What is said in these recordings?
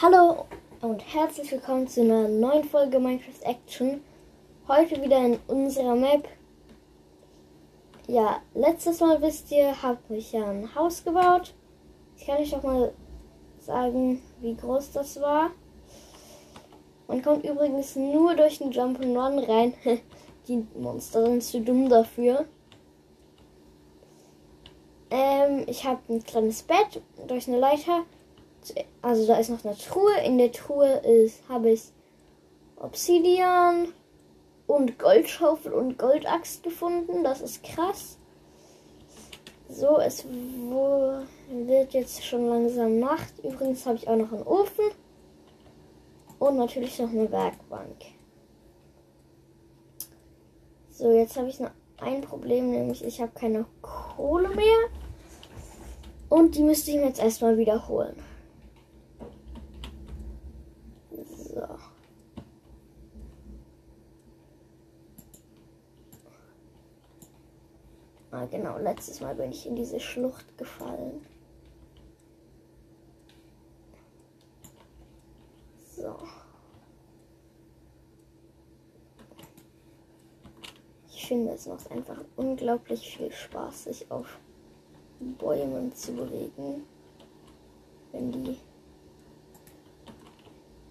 Hallo und herzlich willkommen zu einer neuen Folge Minecraft Action. Heute wieder in unserer Map. Ja, letztes Mal wisst ihr, habe ich ja ein Haus gebaut. Ich kann euch auch mal sagen, wie groß das war. Man kommt übrigens nur durch den Jump and Run rein. Die Monster sind zu dumm dafür. Ähm, ich habe ein kleines Bett durch eine Leiter also da ist noch eine Truhe. In der Truhe ist, habe ich Obsidian und Goldschaufel und Goldaxt gefunden. Das ist krass. So, es wird jetzt schon langsam Nacht. Übrigens habe ich auch noch einen Ofen. Und natürlich noch eine Werkbank. So, jetzt habe ich noch ein Problem, nämlich ich habe keine Kohle mehr. Und die müsste ich mir jetzt erstmal wiederholen. Ah, genau, letztes Mal bin ich in diese Schlucht gefallen. So. Ich finde, es macht einfach unglaublich viel Spaß, sich auf Bäumen zu bewegen, wenn die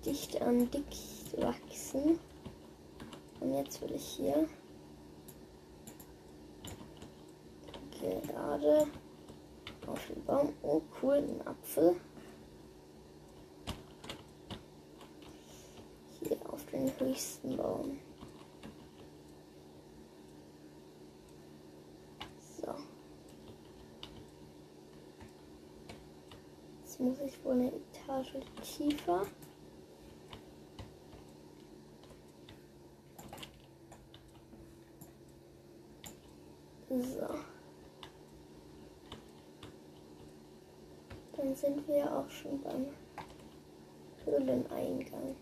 dicht an dicht wachsen. Und jetzt will ich hier gerade auf den Baum. Oh, cool, ein Apfel. Hier auf den höchsten Baum. So. Jetzt muss ich wohl eine Etage tiefer. So. Dann sind wir auch schon beim Höhleneingang.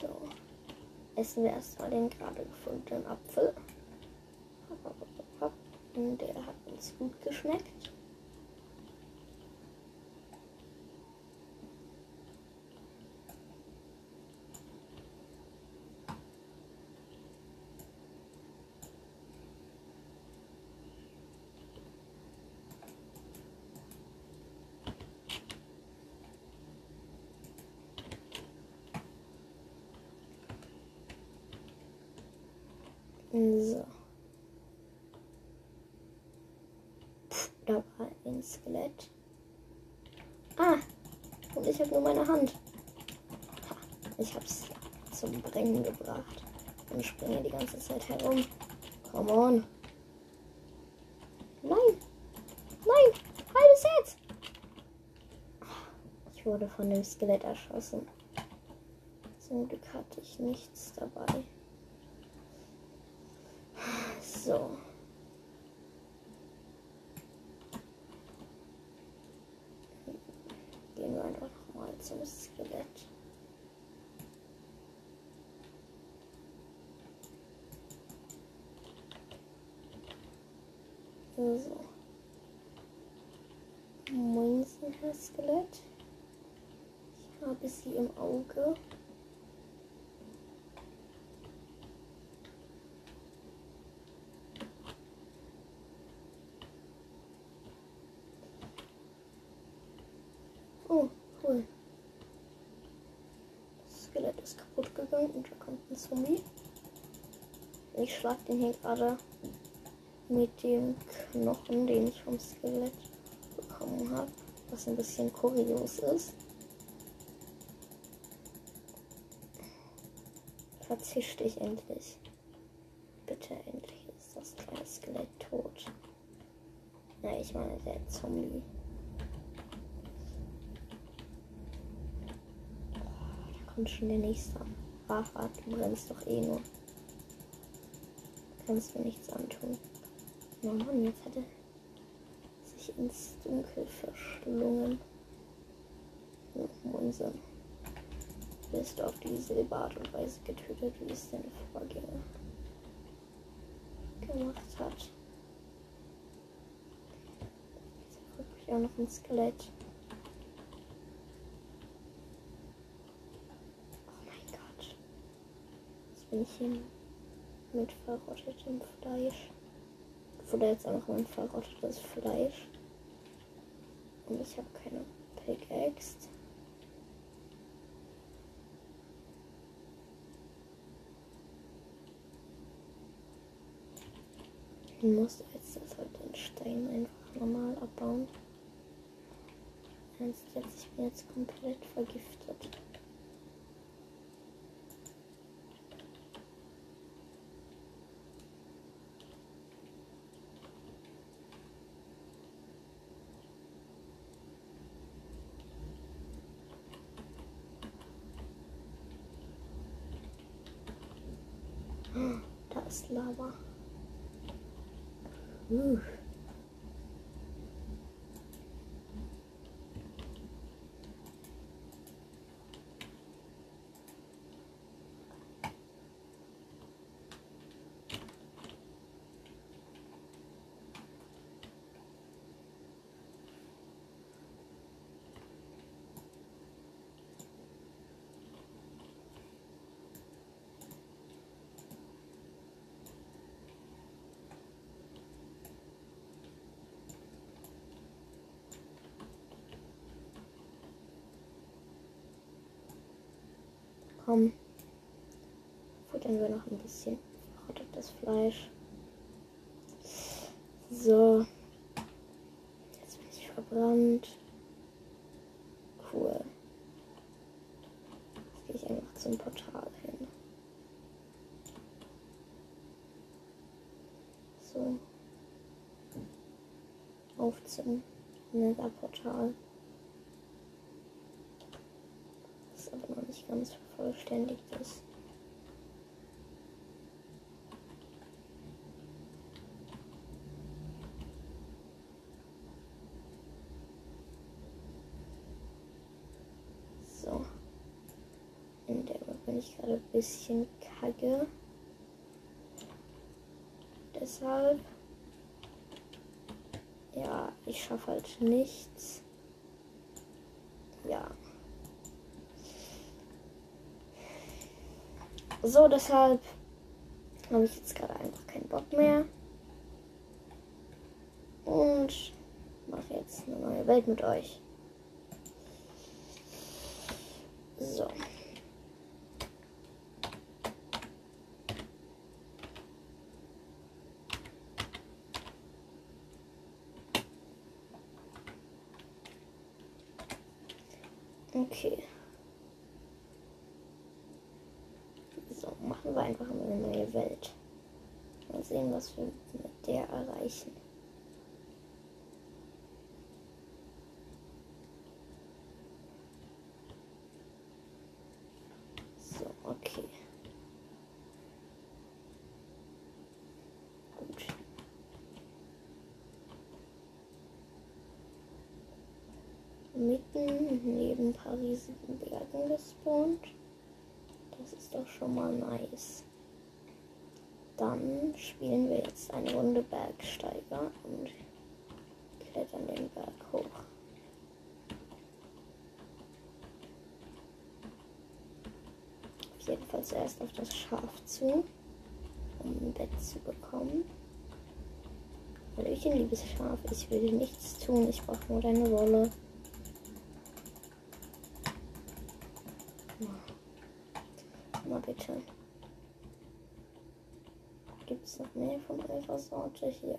So. Essen wir erstmal den gerade gefundenen Apfel. Der hat uns gut geschmeckt. So. Puh, da war Skelett. Ah, und ich habe nur meine Hand. Ha, ich habe es zum Brennen gebracht und springe die ganze Zeit herum. Come on. Nein, nein, halt es jetzt. Ich wurde von dem Skelett erschossen. Zum Glück hatte ich nichts dabei. So. Gehen wir einfach mal zum Skelett. So. Moinsen, Herr Skelett. Ich habe sie im Auge. Oh, cool. Das Skelett ist kaputt gegangen und da kommt ein Zombie. Ich schlag den hier gerade mit dem Knochen, den ich vom Skelett bekommen habe. Was ein bisschen kurios ist. Verzisch dich endlich. Bitte endlich ist das kleine Skelett tot. Ja, ich meine der Zombie. kommt schon der nächste. Rafa, du brennst doch eh nur. Kannst mir nichts antun. Oh Mann, jetzt hat er sich ins Dunkel verschlungen. Oh, Unsinn. Bist du auf dieselbe Art und Weise getötet, wie es deine Vorgänger gemacht hat. ja noch ein Skelett. Oh mein Gott. Jetzt bin ich hier mit verrottetem Fleisch. Oder jetzt einfach mein verrottetes Fleisch. Und ich habe keine Pickaxe. Ich muss jetzt das halt den Stein einfach normal abbauen. Ich bin jetzt komplett vergiftet. Da ist Lava. Uh. Komm. Futtern wir noch ein bisschen verrottetes Fleisch. So. Jetzt bin ich verbrannt. Cool. Jetzt gehe ich einfach zum Portal hin. So. Auf zum Nether-Portal. Das aber noch nicht ganz vervollständigt ist. So. In der bin ich gerade ein bisschen kacke. Deshalb. Ja, ich schaffe halt nichts. Ja. So, deshalb habe ich jetzt gerade einfach keinen Bock mehr. Und mache jetzt eine neue Welt mit euch. So. Okay. So, machen wir einfach eine neue Welt. Mal sehen, was wir mit der erreichen. So, okay. Gut. Mitten neben ein paar riesigen Bergen gespawnt. Das ist doch schon mal nice. Dann spielen wir jetzt eine Runde Bergsteiger und klettern den Berg hoch. Auf jeden Fall zuerst auf das Schaf zu, um ein Bett zu bekommen. Hallöchen, liebes Schaf, ich will nichts tun, ich brauche nur deine Wolle. Mal bitte. Gibt es noch mehr von Sorte hier?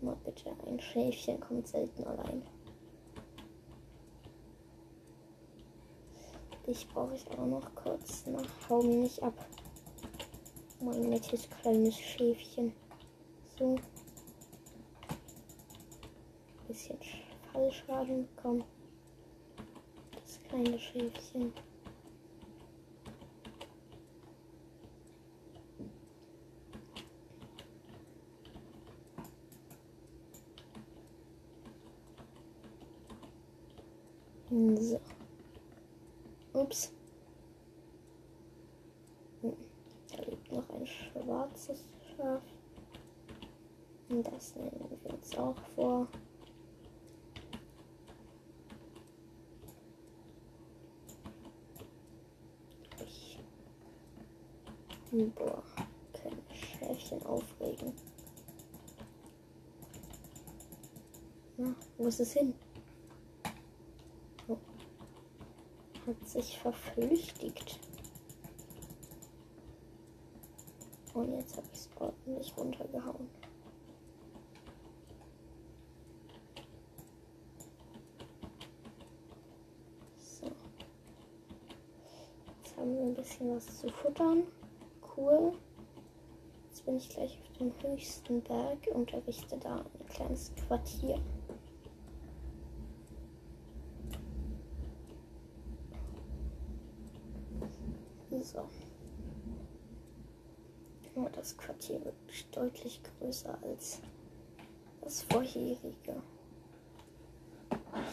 Mal bitte, ein Schäfchen kommt selten allein. Dich brauche ich auch noch kurz. Na, hau mich nicht ab. Mein nettes kleines Schäfchen. So. Bisschen Fallschaden bekommen. Das kleine Schäfchen. So. Ups. Hm. Da liegt noch ein schwarzes Schaf. Und das nehmen wir uns auch vor. Ich. Boah, können Schäfchen aufregen. Na, wo ist es hin? Sich verflüchtigt. Und jetzt habe ich es ordentlich runtergehauen. So. Jetzt haben wir ein bisschen was zu futtern. Cool. Jetzt bin ich gleich auf dem höchsten Berg und errichte da ein kleines Quartier. So. Nur Quartier wird deutlich größer als das vorherige.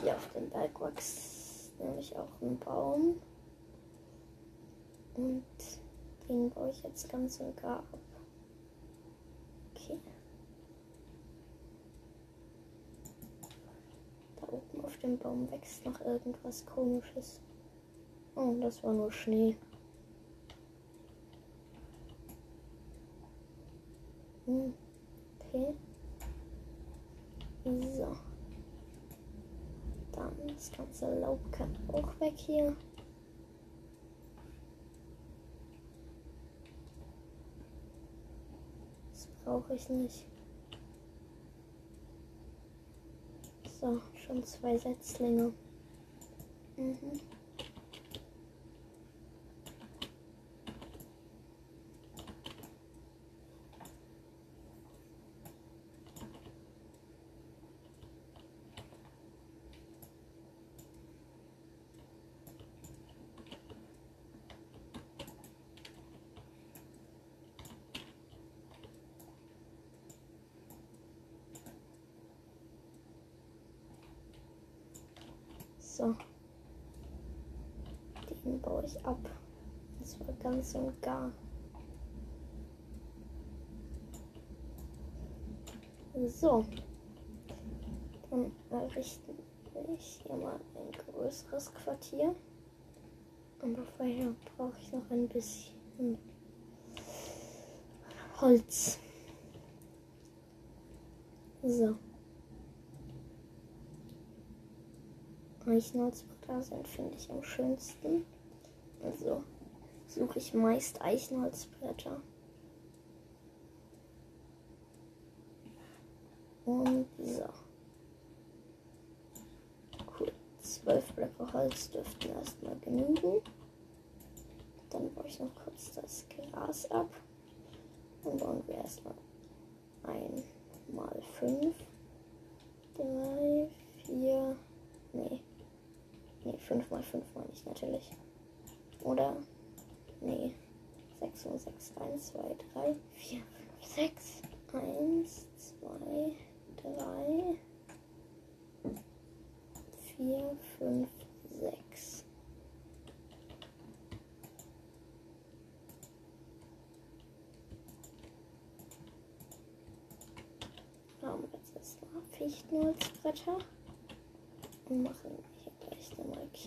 Hier auf dem Berg wächst nämlich auch ein Baum. Und den baue ich jetzt ganz und gar ab. Okay. Da oben auf dem Baum wächst noch irgendwas komisches. Oh, das war nur Schnee. Okay. So. Dann das ganze Laub kann auch weg hier. Das brauche ich nicht. So, schon zwei Setzlinge. Mhm. So. Den baue ich ab. Das war ganz und gar. So. Dann errichten wir hier mal ein größeres Quartier. Aber vorher brauche ich noch ein bisschen Holz. So. Eichenholzbretter sind, finde ich, am schönsten. Also suche ich meist Eichenholzbretter. Und so. Cool. Zwölf Blöcke Holz dürften erstmal genügen. Dann baue ich noch kurz das Gras ab. Dann bauen wir erstmal ein mal fünf. Drei, vier, nee. Nee, 5 mal 5 meine ich natürlich. Oder? Nee. 6 und 6. 1, 2, 3, 4, 5, 6. 1, 2, 3, 4, 5, 6. Haben wir jetzt erstmal Fichtenholzbretter und machen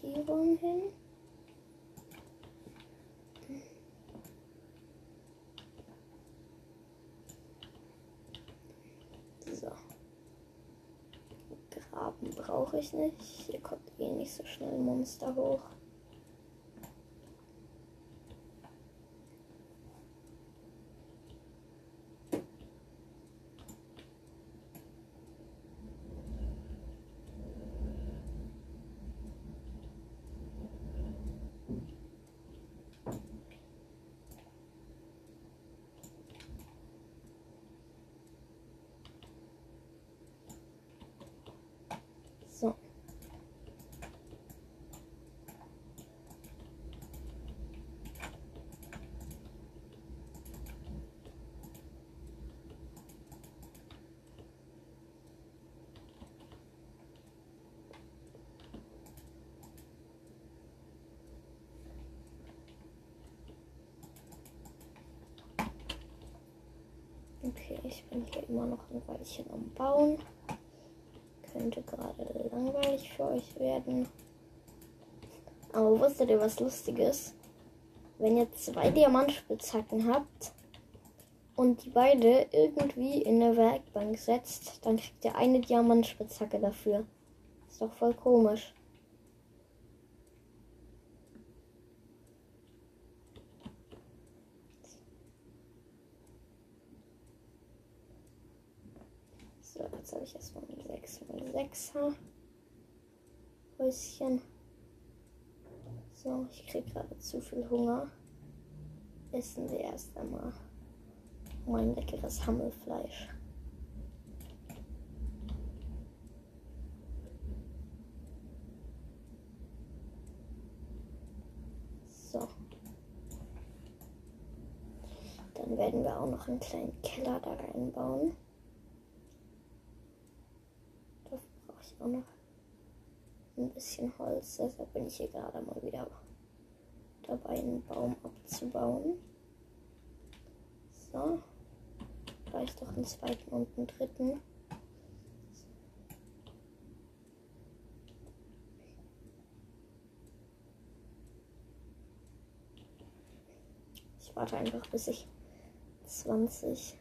Markierung hin. So. Graben brauche ich nicht. Hier kommt eh nicht so schnell Monster hoch. So. Okay, ich bin hier immer noch ein Weilchen am Bauen könnte gerade langweilig für euch werden. Aber wusstet ihr was Lustiges? wenn ihr zwei Diamantspitzhacken habt und die beide irgendwie in eine Werkbank setzt, dann kriegt ihr eine Diamantspitzhacke dafür. Ist doch voll komisch. So, jetzt habe ich erstmal ein 6x6er Häuschen. So, ich kriege gerade zu viel Hunger. Essen wir erst einmal mein leckeres Hammelfleisch. So. Dann werden wir auch noch einen kleinen Keller da reinbauen. Dafür brauche ich auch noch ein bisschen Holz. Deshalb bin ich hier gerade mal wieder dabei, einen Baum abzubauen. So. Vielleicht doch einen zweiten und einen dritten. Ich warte einfach, bis ich 20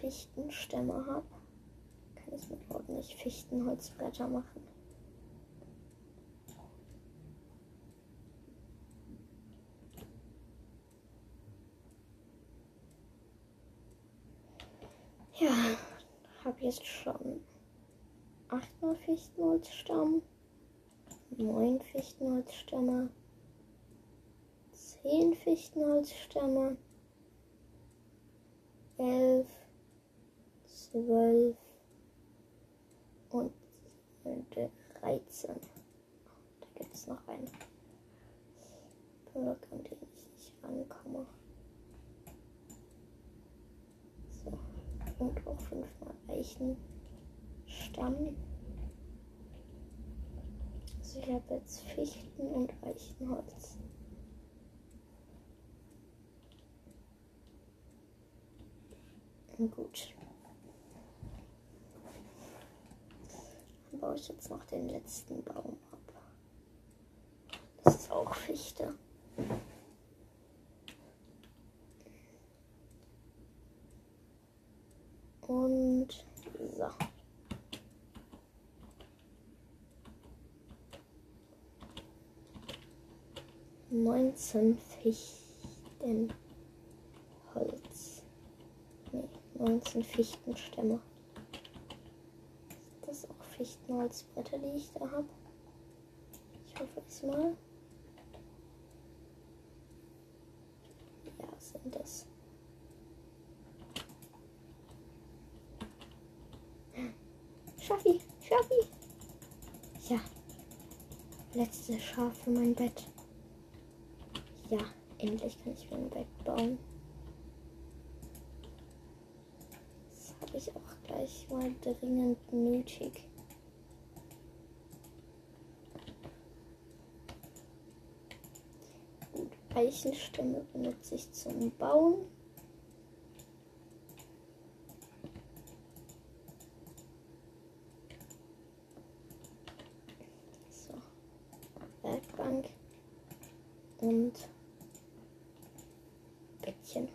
Fichtenstämme habe. Kann ich mit ordentlich Fichtenholzbretter machen. Ja, jetzt schon 8 Fichtenholzstamm, 9 Fichtenholzstämme, 10 Fichtenholzstämme, 11, 12 und 13. Da gibt es noch einen Block, an den ich nicht rankomme. So. Und auch fünfmal Eichenstamm. Also ich habe jetzt Fichten und Eichenholz. Gut. Dann baue ich jetzt noch den letzten Baum ab. Das ist auch Fichte. 19 Fichtenholz. Nee, 19 Fichtenstämme. Das ist auch Fichtenholzbretter, die ich da habe. Ich hoffe es mal. Ja, sind das. Schaffi, Schaffi. Ja. Letzte Schaf für mein Bett. Ja, endlich kann ich Bett bauen. Das habe ich auch gleich mal dringend nötig. Gut, Eichenstämme benutze ich zum Bauen. So, Werkbank und Bettchen.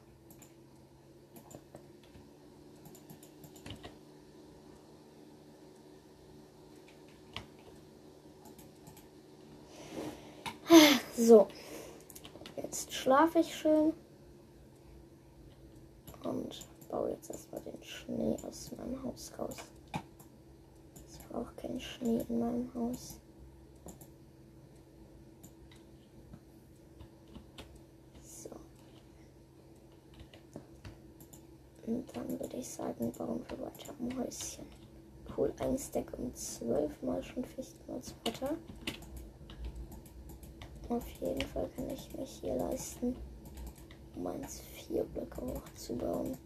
So, ich schön und baue jetzt erstmal den Schnee aus meinem Haus raus. Ich brauche keinen Schnee in meinem Haus. So. Und dann würde ich sagen, bauen wir weiter am Häuschen. Cool, ein Stack und zwölfmal schon Fichtenholzbretter. Auf jeden Fall kann ich mich hier leisten, um eins vier Blöcke hochzubauen.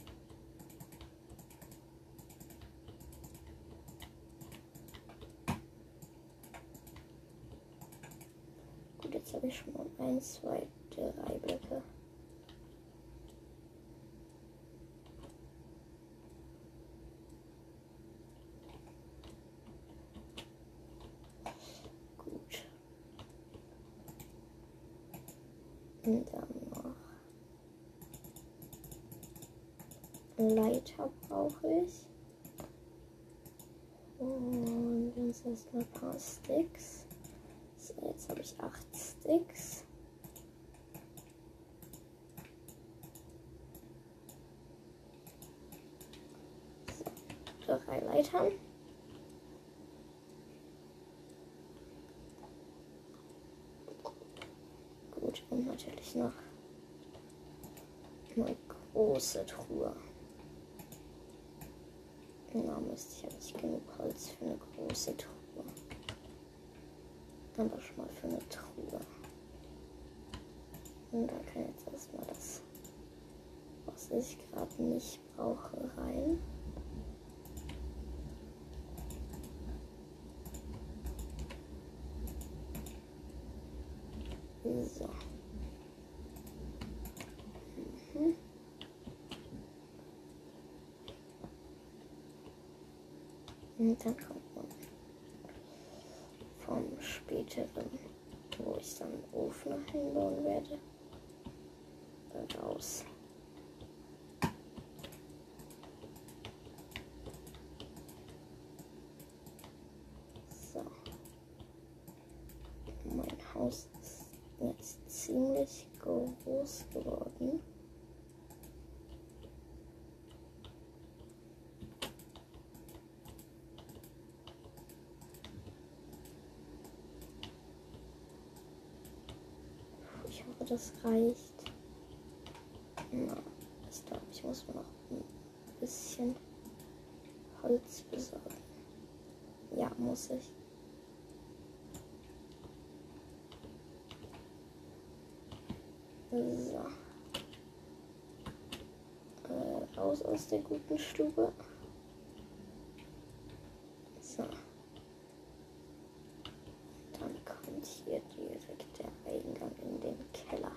Gut, jetzt habe ich schon mal eins, zwei, drei Blöcke. Gut. Und dann noch Leiter brauche ich. Und jetzt erstmal ein paar Sticks. So, jetzt habe ich acht Sticks. Drei Leitern. Gut, und natürlich noch eine große Truhe. Na Mist, ich habe nicht Holz für eine große Truhe. Aber schon mal für eine Truhe. Und da kann jetzt erstmal das, was ich gerade nicht brauche, rein. So. Dann kommt man vom späteren, wo ich dann einen Ofen noch hinbauen werde, raus. So. Mein Haus ist jetzt ziemlich groß geworden. Ich hoffe, das reicht. Na, ich glaube, ich muss noch ein bisschen Holz besorgen. Ja, muss ich. So. Äh, raus aus der guten Stube. So. Dann kommt hier direkt der Eingang in den Keller.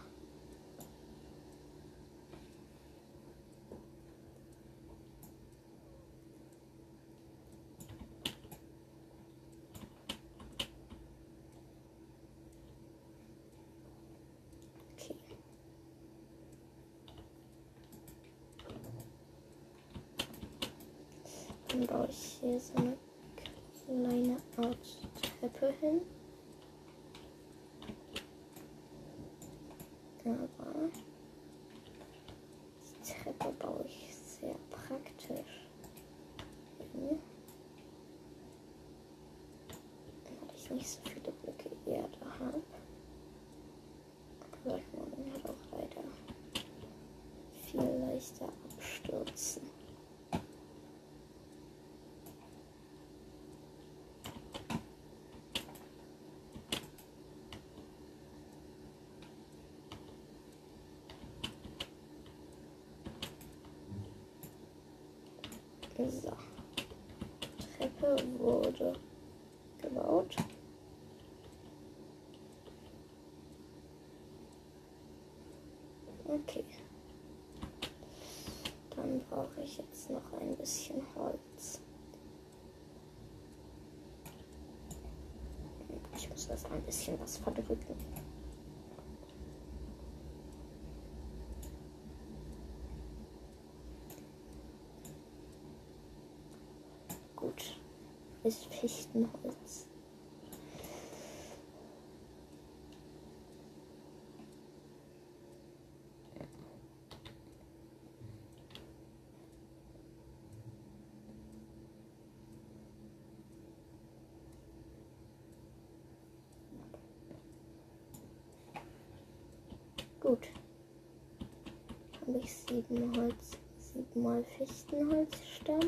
Okay. Dann baue ich hier so eine kleine Art Treppe hin. Aber die Treppe baue ich sehr praktisch. hin, Weil ich nicht so viele Blöcke Erde habe. Aber man hat auch leider viel leichter abstürzen. So. Treppe wurde gebaut. Okay. Dann brauche ich jetzt noch ein bisschen Holz. Ich muss das ein bisschen was verdrücken. Gut. Ist Fichtenholz. Gut. Habe ich sieben Holz, siebenmal Fichtenholzstamm.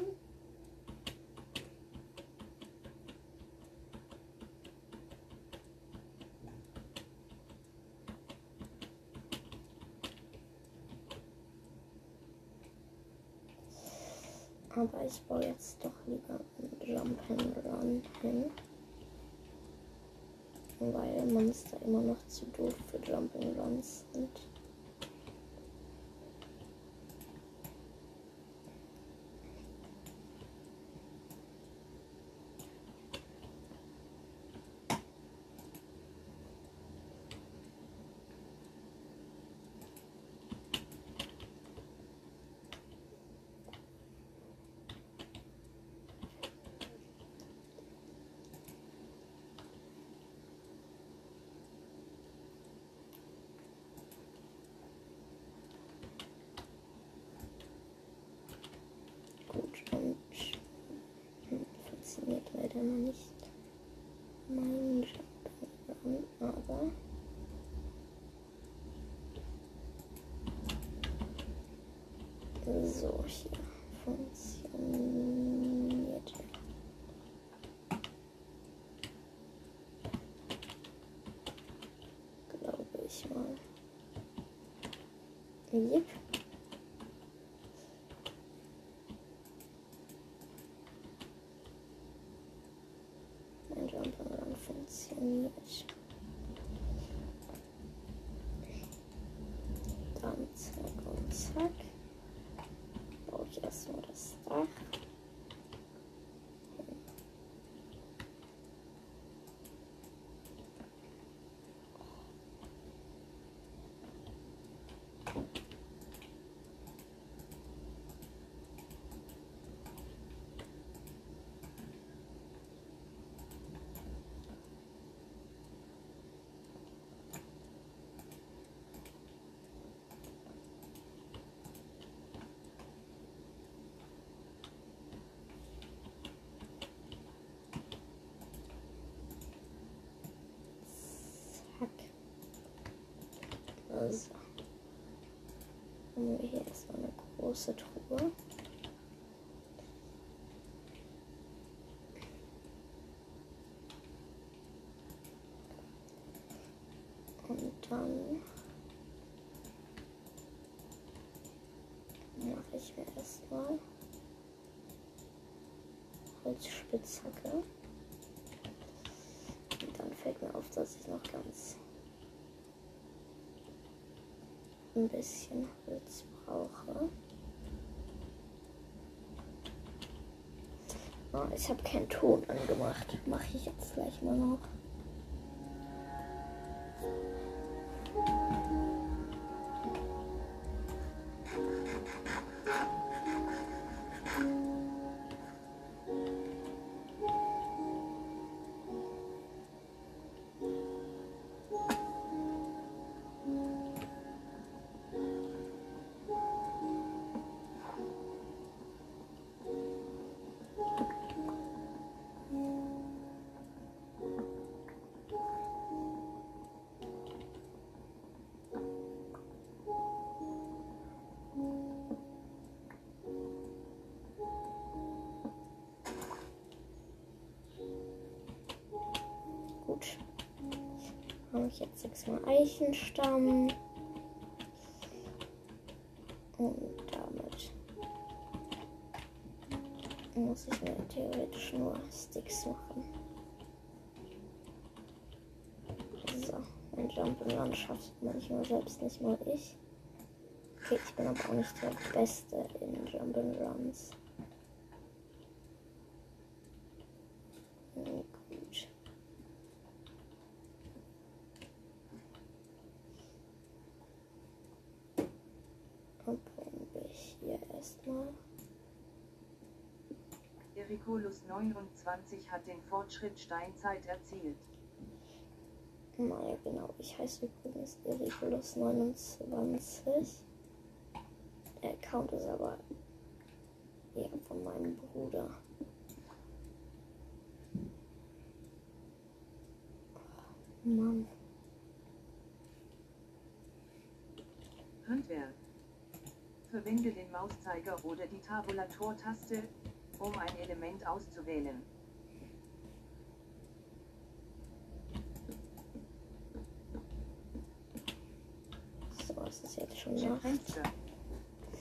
Aber ich baue jetzt doch lieber einen Jump'n'Run hin. Weil Monster immer noch zu doof für Jump'n'Runs sind. noch nicht mein Jump'n'Run, aber so hier funktioniert. Glaube ich mal. Yep. Mein Jump'n'Run funktioniert. Dann zack und zack. Baue ich erstmal das Dach. Zack. Also. Haben wir hier erstmal eine große Truhe. Und dann mache ich mir erstmal Holzspitzhacke. Und dann fällt mir auf, dass ich noch ganz ein bisschen Holz brauche. Oh, ich habe keinen Ton angemacht. Mache ich jetzt gleich mal noch. Ich jetzt sechsmal Eichenstamm. Und damit muss ich mir theoretisch nur Sticks machen. So, mein Jump'n'Run schafft manchmal selbst nicht mal ich. Okay, ich bin aber auch nicht der Beste in Jump'n'Runs. Gut. Und bringen wir hier erstmal. Ericolus 29 hat den Fortschritt Steinzeit erzielt. Naja, genau. Ich heiße übrigens Ericulus29. Der Account ist aber eher von meinem Bruder. Oh, Mann. Handwerk. Verwende den Mauszeiger oder die Tabulator-Taste, um ein Element auszuwählen. So, es ist jetzt schon Nacht. Fenster.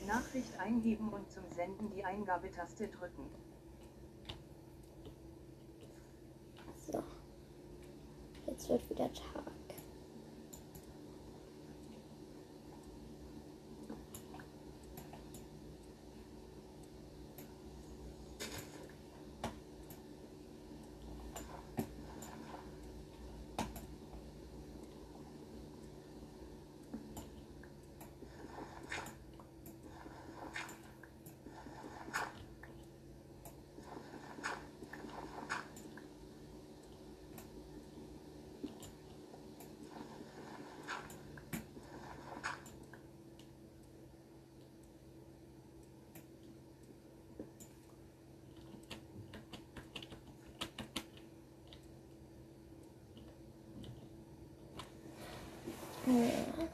Nachricht eingeben und zum Senden die Eingabetaste drücken. So. Jetzt wird wieder Tag.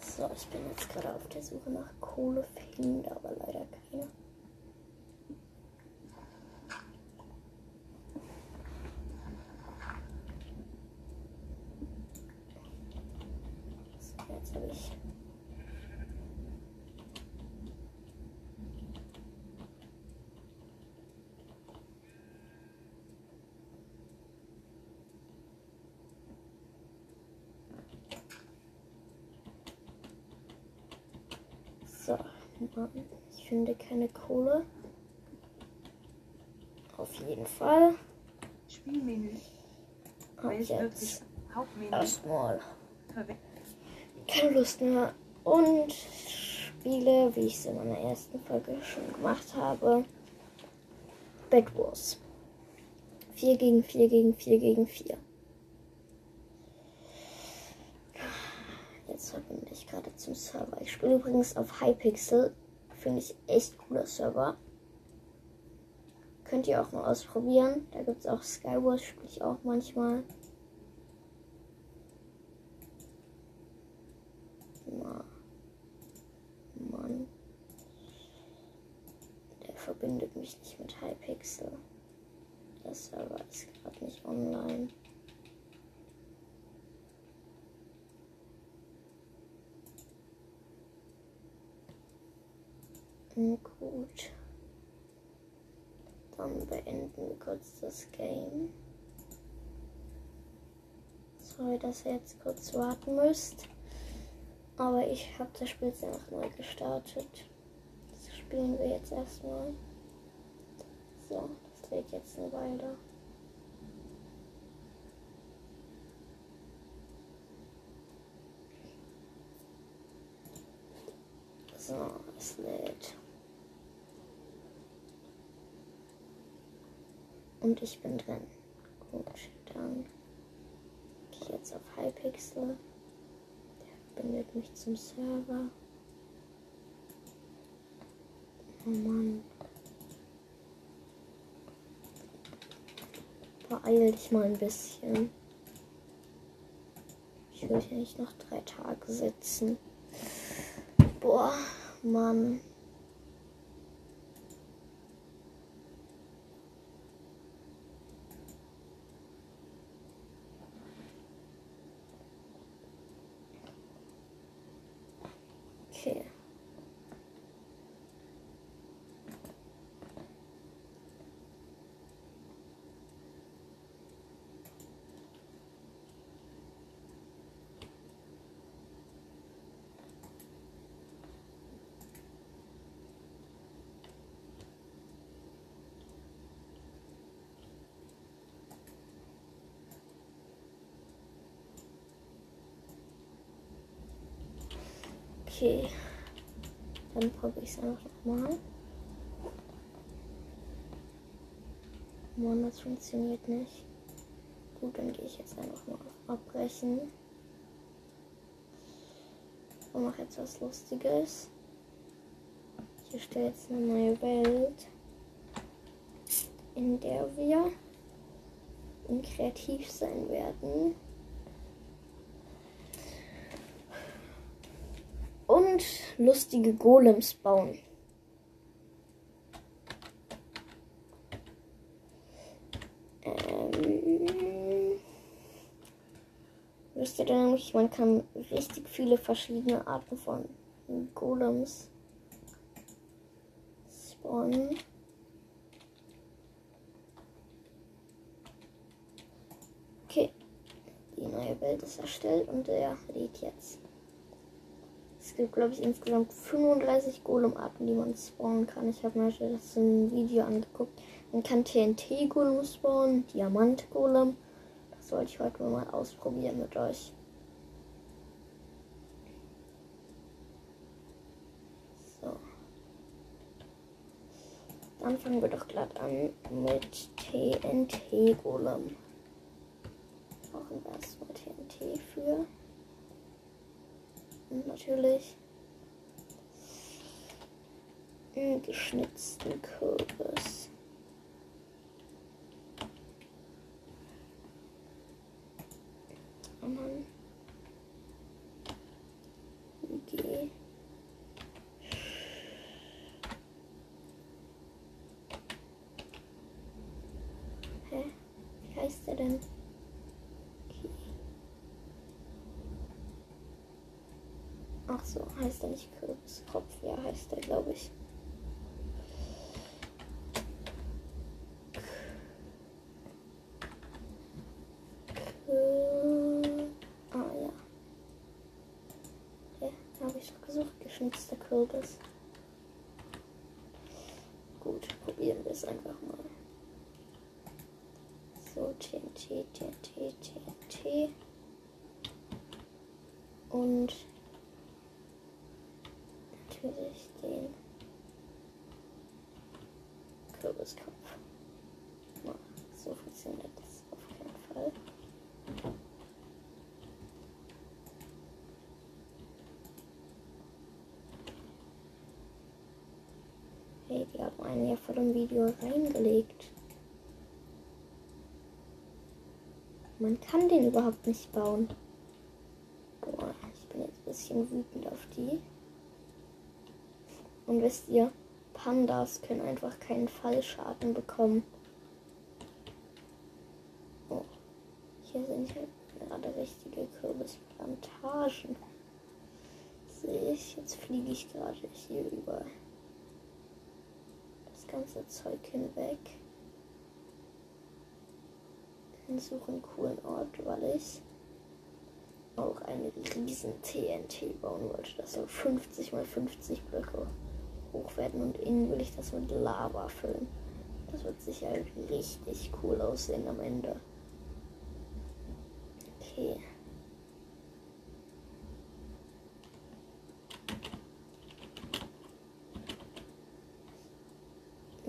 So, ich bin jetzt gerade auf der Suche nach Kohle, finde aber leider keine. So, jetzt habe ich. So, Mann, ich finde keine Kohle. Auf jeden Fall. Spielmenü. Wählt jetzt erstmal keine Lust mehr und spiele, wie ich es in meiner ersten Folge schon gemacht habe, Bed Wars. 4 gegen 4 gegen 4 gegen 4. Jetzt verbinde ich gerade zum Server. Ich spiele übrigens auf Hypixel. Finde ich echt cooler Server. Könnt ihr auch mal ausprobieren. Da gibt es auch Skywars, spiele ich auch manchmal. Na. Mann. Der verbindet mich nicht mit Hypixel. Der Server ist gerade nicht online. Hm, Gut. Dann beenden wir kurz das Game. Sorry, dass ihr jetzt kurz warten müsst. Aber ich habe das Spiel jetzt einfach neu gestartet. Das spielen wir jetzt erstmal. So, das lädt jetzt eine Weile. So, es lädt. Und ich bin drin. Gut, dann jetzt auf Hypixel verbindet mich zum Server. Oh Mann. Beeil dich mal ein bisschen. Ich will hier nicht noch drei Tage sitzen. Boah, Mann. Okay. Okay. Dann probiere ich es einfach nochmal. Mann, das funktioniert nicht. Gut, dann gehe ich jetzt einfach mal Abbrechen. Und mache jetzt was Lustiges. Ich erstelle jetzt eine neue Welt, in der wir kreativ sein werden. und lustige Golems bauen. Ähm, wisst ihr denn nämlich, man kann richtig viele verschiedene Arten von Golems spawnen. Okay, die neue Welt ist erstellt und der lädt jetzt. Gibt, glaube ich, insgesamt 35 Golem-Arten, die man spawnen kann. Ich habe mir das einem Video angeguckt. Man kann TNT-Golem spawnen, Diamant-Golem. Das wollte ich heute mal ausprobieren mit euch. So. Dann fangen wir doch glatt an mit TNT-Golem. Brauchen wir erstmal TNT für. Natürlich einen geschnitzten Kürbis. Oh Mann. Hä? Wie heißt der denn? Okay. Ach so, heißt er nicht Kürbiskopf? Ja, heißt er, glaube ich. Ah ja. Ja, habe ich doch gesucht. Geschnitzter Kürbis. Gut, probieren wir es einfach mal. So, TNT, TNT, TNT. Und natürlich den Kürbiskopf. Ja, so funktioniert das auf keinen Fall. Hey, die haben einen ja vor dem Video reingelegt. Man kann den überhaupt nicht bauen. Boah, ich bin jetzt ein bisschen wütend auf die. Und wisst ihr, Pandas können einfach keinen Fallschaden bekommen. Oh, hier sind ja gerade richtige Kürbisplantagen. Sehe ich, jetzt fliege ich gerade hier über das ganze Zeug hinweg. Und suche einen coolen Ort, weil ich auch eine riesen TNT bauen wollte. Das soll 50 mal 50 Blöcke hoch werden und innen will ich das mit Lava füllen. Das wird sicher richtig cool aussehen am Ende. Okay.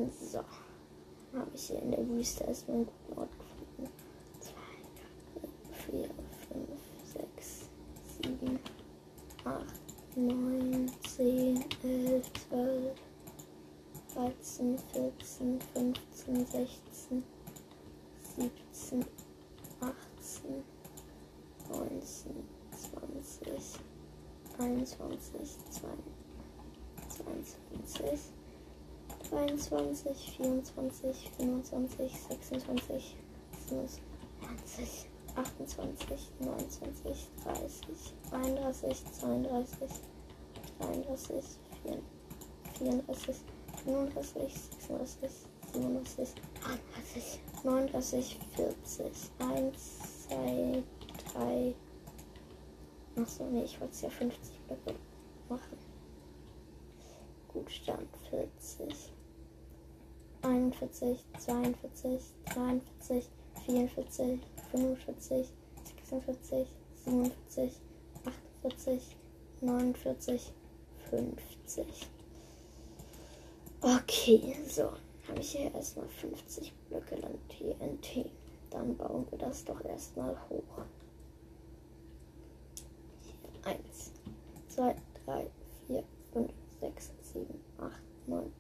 So. Habe ich hier in der Wüste erstmal einen guten Ort gefunden. 2, 4, 5, 6, 7, 8, 9, 10, 11, 12, 13, 14, 15, 16, 17, 18, 19, 20, 21, 22, 23, 24, 25, 26, 27, 28, 29, 30, 31, 32, 33, 34, 35, 36, 37, 38, 39, 40, 1, 2, 3. Achso, nee, ich wollte es ja 50 Blöcke machen. Gut, Stand 40. 41, 42, 43, 44, 45, 46, 47, 48, 49, 50. Okay, so. Habe ich hier erstmal 50 Blöcke lang TNT. Dann bauen wir das doch erstmal hoch. 1, 2, 3, 4, 5, 6, 7, 8, 9, 10, 11, 12, 13,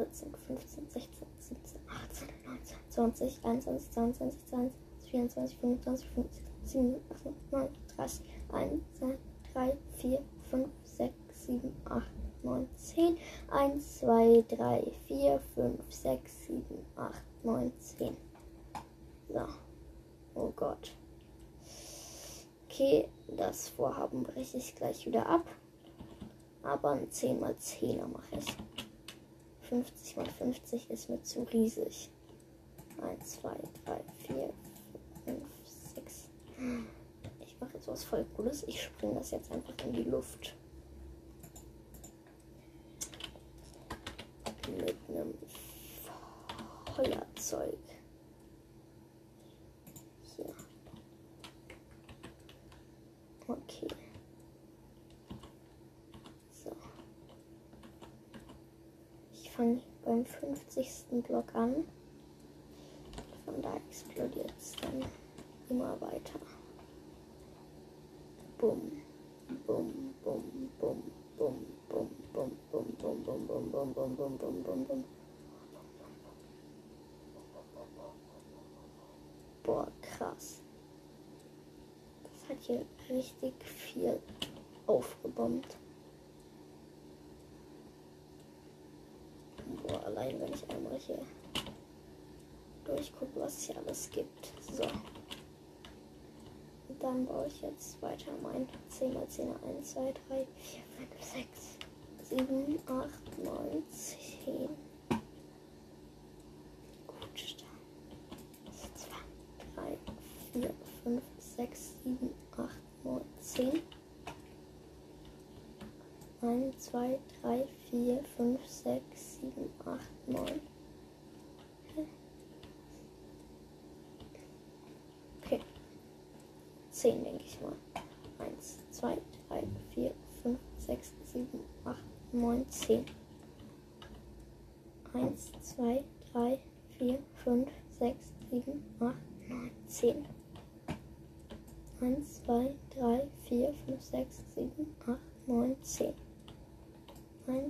14, 15, 16, 17, 18, 19, 20, 21, 22, 23, 24, 25, 26, 27, 28, 29, 30, 1, 2, 3, 4, 5, 6, 7, 8, 9, 10, 1, 2, 3, 4, 5, 6, 7, 8, 9, 10. So. Oh Gott. Okay, das Vorhaben breche ich gleich wieder ab. Aber ein 10 mal 10er mache ich. 50 mal 50 ist mir zu riesig. 1, 2, 3, 4, 5, 6. Ich mache jetzt was voll Cooles. Ich springe das jetzt einfach in die Luft. Mit einem Feuerzeug. Hier. Okay. So. Ich fange beim 50. Block an. Von da explodiert es dann immer weiter. Bumm, bumm, bumm, bumm, bumm, bumm, bumm, bumm, bumm, bumm, bumm, bumm, bumm, bumm, bumm, bumm, bumm. Boah, krass. Das hat hier richtig viel aufgebombt. Allein wenn ich einmal hier durchgucke, was es hier alles gibt. So. Und dann baue ich jetzt weiter mein 10 x 10 1, 2, 3, 4, 5, 6, 7, 8, 9, 10. Gut, dann 2, 3, 4, 5, 6, 7, 8, 9, 10. 1, 2, 3, 4, 5, 6, 7, 8, 9. Okay. 10 denke ich mal. 1, 2, 3, 4, 5, 6, 7, 8, 9, 10. 1, 2, 3, 4, 5, 6, 7, 8, 9, 10. 1, 2, 3, 4, 5, 6, 7, 8, 9, 10. 1,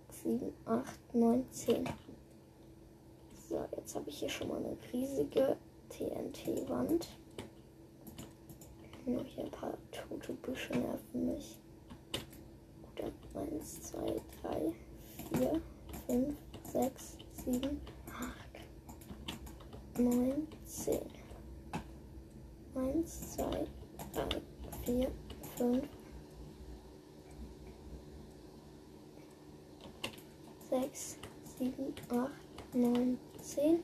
7, 8, 9, 10. So, jetzt habe ich hier schon mal eine riesige TNT-Wand. Nur hier ein paar tote Büsche nerven mich. Gut, dann 1, 2, 3, 4, 5, 6, 7, 8, 9, 10. 1, 2, 3, 4, 5, 6, 7, 8, 9, 10.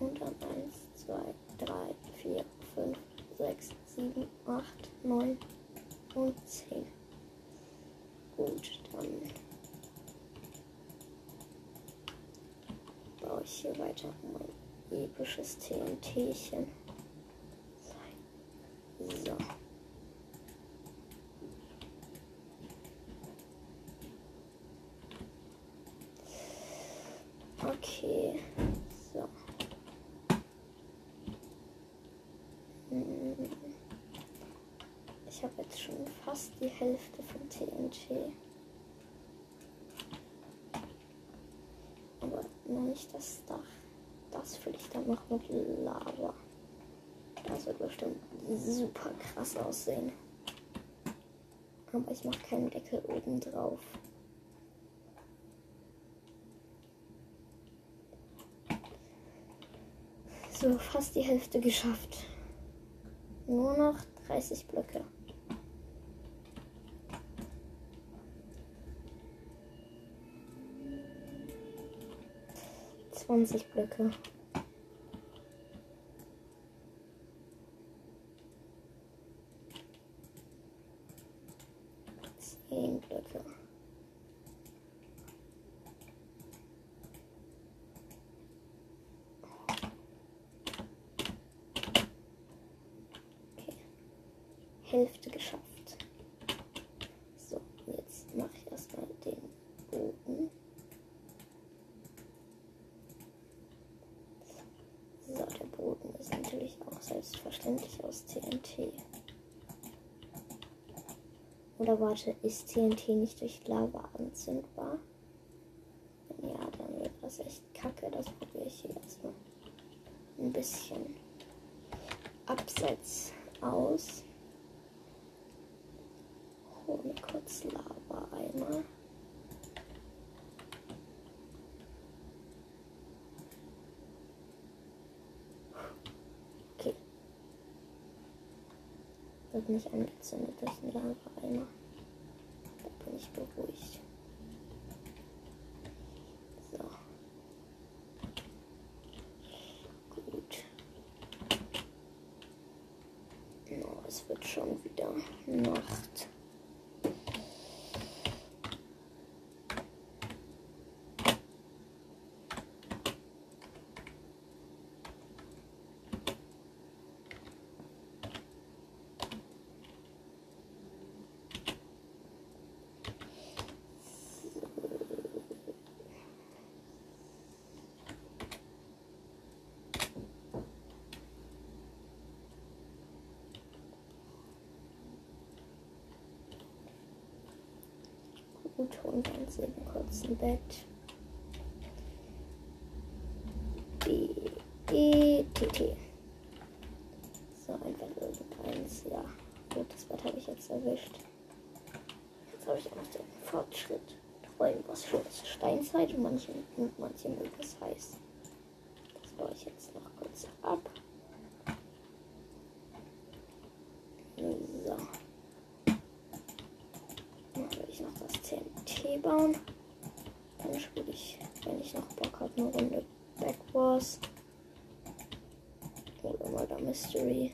Und dann 1, 2, 3, 4, 5, 6, 7, 8, 9 und 10. Gut, dann baue ich hier weiter mein episches TNTchen. So. Okay, so. Hm. Ich habe jetzt schon fast die Hälfte von TNT. Aber noch nicht das Dach. Das fülle ich dann noch mit Lava. Das wird bestimmt super krass aussehen. Aber ich mache keinen Deckel oben drauf. So, fast die Hälfte geschafft. Nur noch 30 Blöcke. Zwanzig Blöcke. Zehn Blöcke. Okay. Hälfte geschafft. So, jetzt mache ich erstmal den Boden. So, der Boden ist natürlich auch selbstverständlich aus TNT. Oder warte, ist TNT nicht durch Lava anzündbar? Ja, dann wird das echt kacke. Das probiere ich hier erstmal ein bisschen abseits aus. Hol mir kurz Lava einmal. Okay. Wird nicht angezündet durch den Lava-Eimer. Beruhigt. So. Gut. Oh, es wird schon wieder Nacht. Gut, und ganz eben kurz ein Bett. B, E, T, T. So, einfach irgendeins. Ja, gut, das Bett habe ich jetzt erwischt. Jetzt habe ich auch noch den Fortschritt. Träumen, was für ist Steinzeit und manche, manche mögen es heiß. Das baue ich jetzt noch kurz ab. So. Dann will ich noch das TNT bauen. Dann spiele ich, wenn ich noch Bock habe, eine Runde Backwars. Oder Murder Mystery.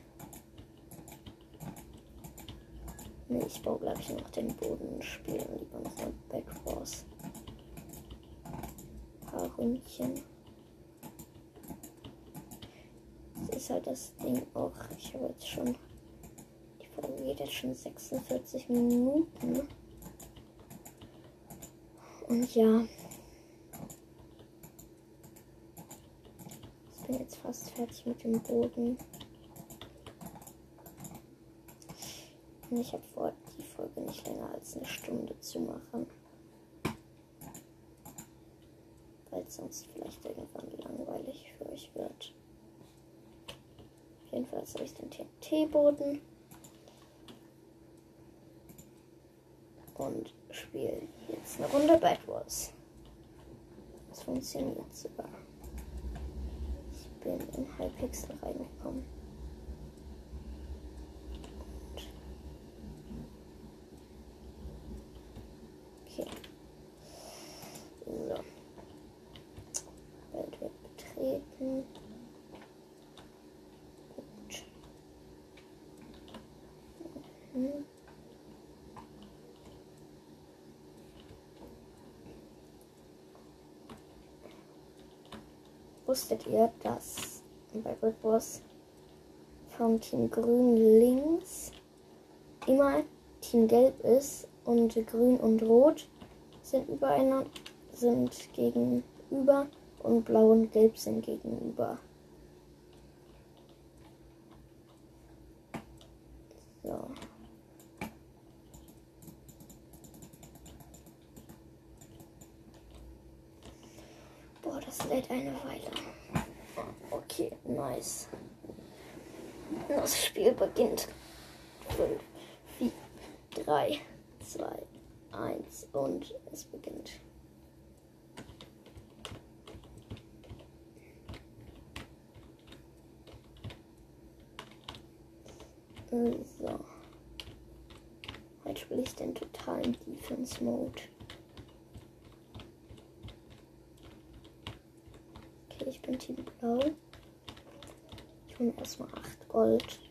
Nee, ich baue gleich noch den Boden und spiele lieber noch mal Backwars. Ein paar Ründchen. Das ist halt das Ding auch. Ich habe jetzt schon Folge geht jetzt schon 46 Minuten. Und ja. Ich bin jetzt fast fertig mit dem Boden. Und ich habe vor, die Folge nicht länger als eine Stunde zu machen. Weil es sonst vielleicht irgendwann langweilig für euch wird. Jedenfalls habe ich den TNT-Boden. und spiele jetzt eine Runde Bad Wars. Das funktioniert sogar. Ich bin in Hypixel reingekommen. Okay. So. Welt wird betreten. Gut. Mhm. Wusstet ihr, dass bei Red Wars vom Team Grün links immer Team Gelb ist und Grün und Rot sind übereinander sind gegenüber und Blau und Gelb sind gegenüber. So. Boah, das lädt eine Weile. Okay, nice. Das Spiel beginnt. 5, 4, 3, 2, 1 und es beginnt. So. Heute spiele ich den totalen Defense Mode. Okay, ich bin Team Blau. Ich hole erstmal 8 Gold.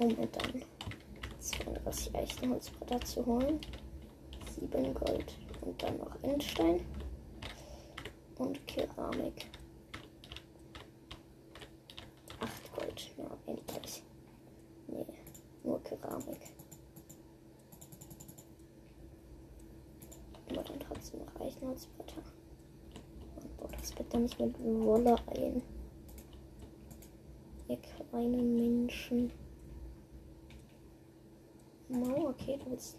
Um mir dann 32 Eichenholzbretter zu holen. 7 Gold. Und dann noch Endstein. Und Keramik. 8 Gold. Ja, endlich. Nee, nur Keramik. Aber dann trotzdem noch Eichenholzbretter. Und baut das bitte nicht mit Wolle ein. Ihr kleinen Menschen. Okay, du willst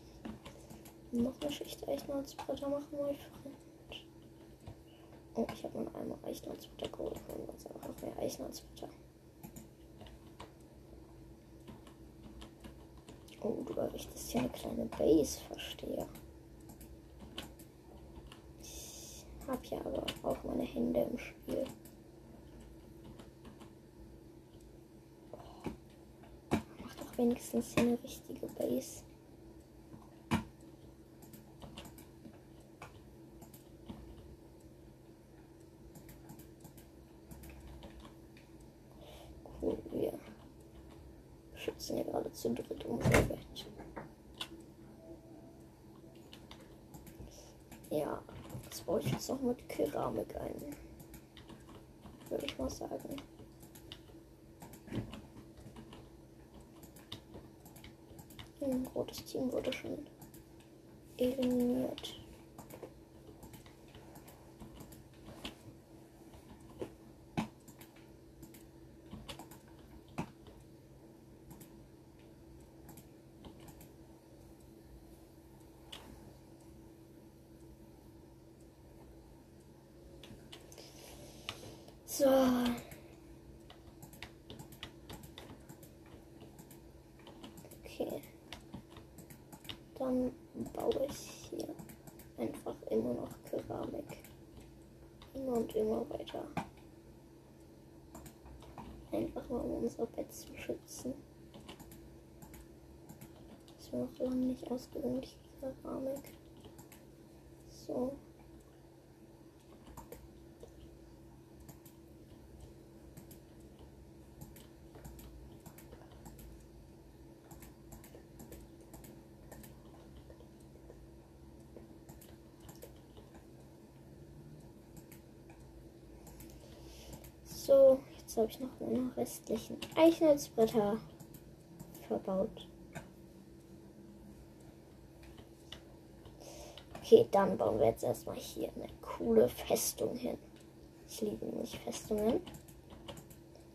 noch eine Schicht Eichenholzbretter machen, mein Freund. Oh, ich habe nur einmal Eichenholzbretter geholt. Und jetzt einfach noch mehr Eichenholzbretter. Oh, du errichtest hier eine kleine Base, verstehe. Ich habe ja aber auch meine Hände im Spiel. Oh, mach doch wenigstens hier eine richtige Base. Cool, wir schützen hier gerade zu dritt unser Bett. Ja, das baue ich jetzt noch mit Keramik ein. Würde ich mal sagen. Ein rotes Team wurde schon eliminiert. So. Okay. Dann baue ich hier einfach immer noch Keramik. Immer und immer weiter. Einfach mal um unser Bett zu schützen. Ist mir noch lange nicht die Keramik. So. So, jetzt habe ich noch meine restlichen Eichholzbretter verbaut. Okay, dann bauen wir jetzt erstmal hier eine coole Festung hin. Ich liebe nicht Festungen.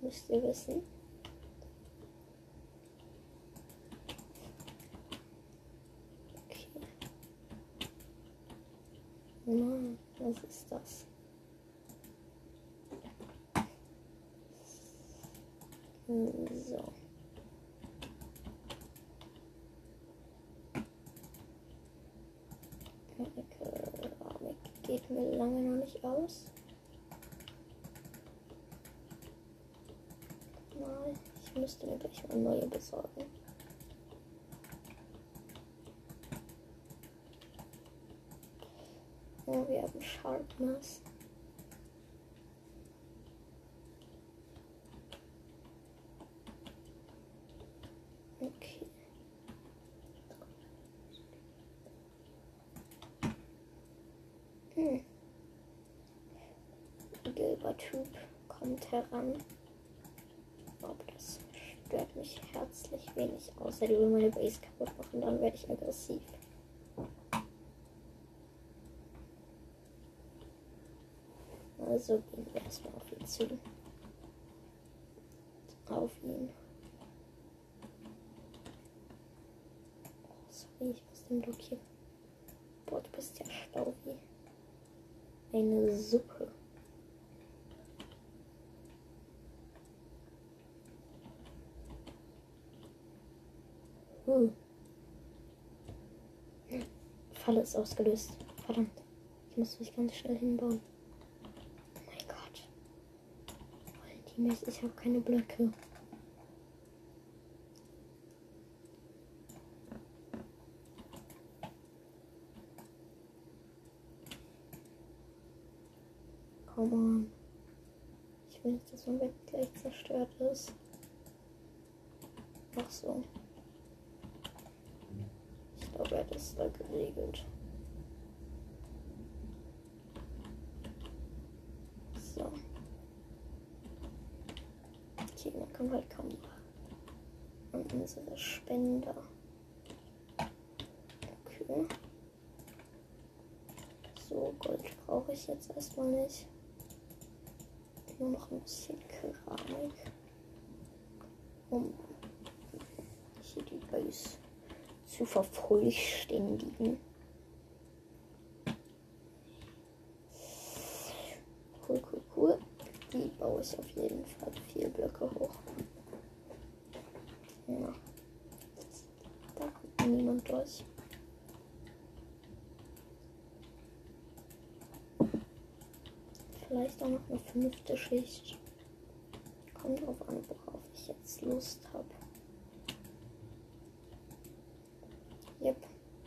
Müsst ihr wissen. Okay. Mann, was ist das? So. Keramik geht mir lange aus. Mal, ich müsste mir gleich mal neue besorgen. Oh, wir haben Sharpness. Heran. Aber das stört mich herzlich wenig. Außer die will meine Base kaputt machen, dann werde ich aggressiv. Also gehen wir erstmal auf ihn zu. Auf ihn. Sorry, ich muss den blockieren. Boah, du bist ja schlau wie eine Suppe. Hm. Falle ist ausgelöst. Verdammt. Ich muss mich ganz schnell hinbauen. Oh mein Gott. Teammates, ich habe keine Blöcke. Come on. Ich will nicht, dass mein Bett gleich zerstört ist. Ach so. Ich glaube, er hat es da geregelt. So. Okay, dann kommen halt kaum an unsere Spender. Okay. So, Gold brauche ich jetzt erstmal nicht. Nur noch ein bisschen Keramik. Um hier die Base zu vervollständigen. Cool, cool, cool. Die baue ich auf jeden Fall vier Blöcke hoch. Ja. Da kommt durch. Vielleicht auch noch eine fünfte Schicht. Kommt drauf an, worauf ich jetzt Lust habe. Yep,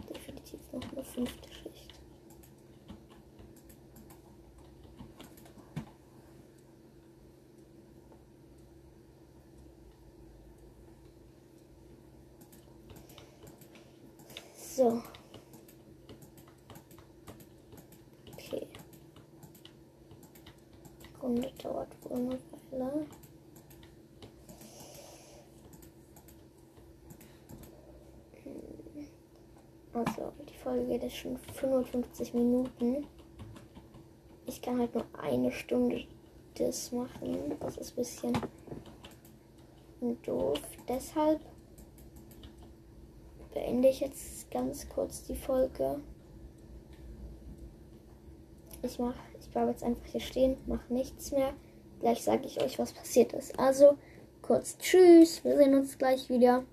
definitiv noch eine fünfte Schicht. So. Okay. Die Runde dauert wohl eine Weile. Also, die Folge geht jetzt schon 55 Minuten. Ich kann halt nur eine Stunde das machen. Das ist ein bisschen doof. Deshalb beende ich jetzt ganz kurz die Folge. Ich mach, ich bleibe jetzt einfach hier stehen, mache nichts mehr. Gleich sage ich euch, was passiert ist. Also, kurz Tschüss. Wir sehen uns gleich wieder.